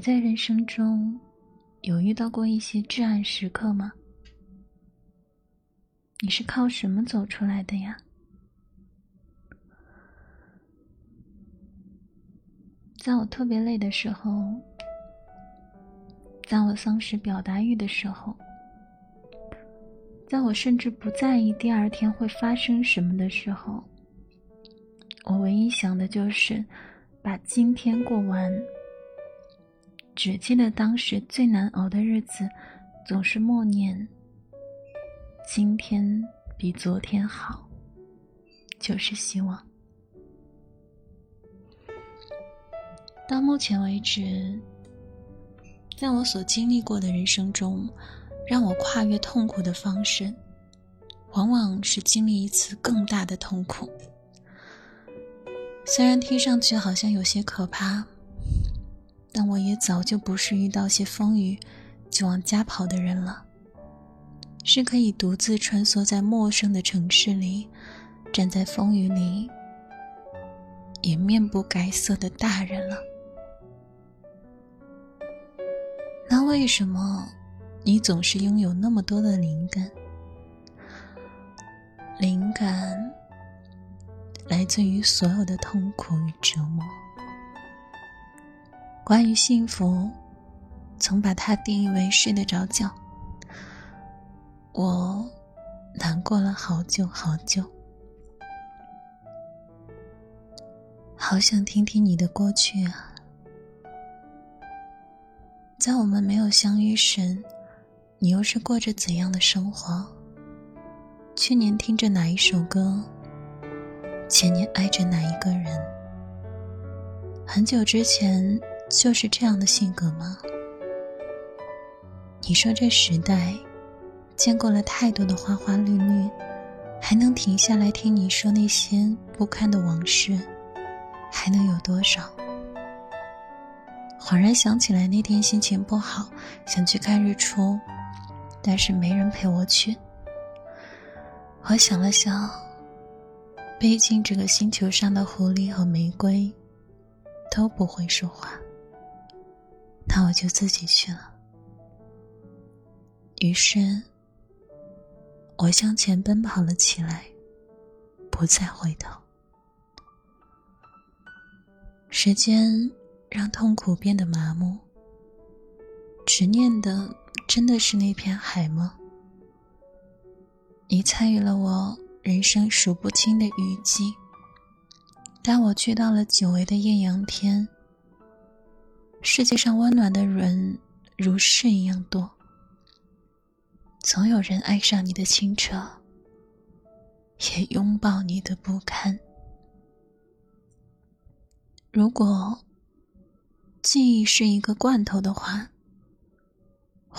你在人生中有遇到过一些至暗时刻吗？你是靠什么走出来的呀？在我特别累的时候，在我丧失表达欲的时候，在我甚至不在意第二天会发生什么的时候，我唯一想的就是把今天过完。只记得当时最难熬的日子，总是默念：“今天比昨天好。”就是希望。到目前为止，在我所经历过的人生中，让我跨越痛苦的方式，往往是经历一次更大的痛苦。虽然听上去好像有些可怕。但我也早就不是遇到些风雨就往家跑的人了，是可以独自穿梭在陌生的城市里，站在风雨里也面不改色的大人了。那为什么你总是拥有那么多的灵感？灵感来自于所有的痛苦与折磨。关于幸福，曾把它定义为睡得着觉。我难过了好久好久，好想听听你的过去啊！在我们没有相遇时，你又是过着怎样的生活？去年听着哪一首歌？前年爱着哪一个人？很久之前。就是这样的性格吗？你说这时代见过了太多的花花绿绿，还能停下来听你说那些不堪的往事，还能有多少？恍然想起来，那天心情不好，想去看日出，但是没人陪我去。我想了想，毕竟这个星球上的狐狸和玫瑰都不会说话。那我就自己去了。于是，我向前奔跑了起来，不再回头。时间让痛苦变得麻木，执念的真的是那片海吗？你参与了我人生数不清的雨季，带我去到了久违的艳阳天。世界上温暖的人如是一样多，总有人爱上你的清澈，也拥抱你的不堪。如果记忆是一个罐头的话，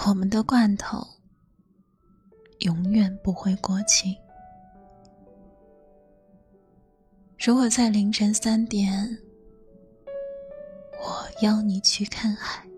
我们的罐头永远不会过期。如果在凌晨三点。我邀你去看海。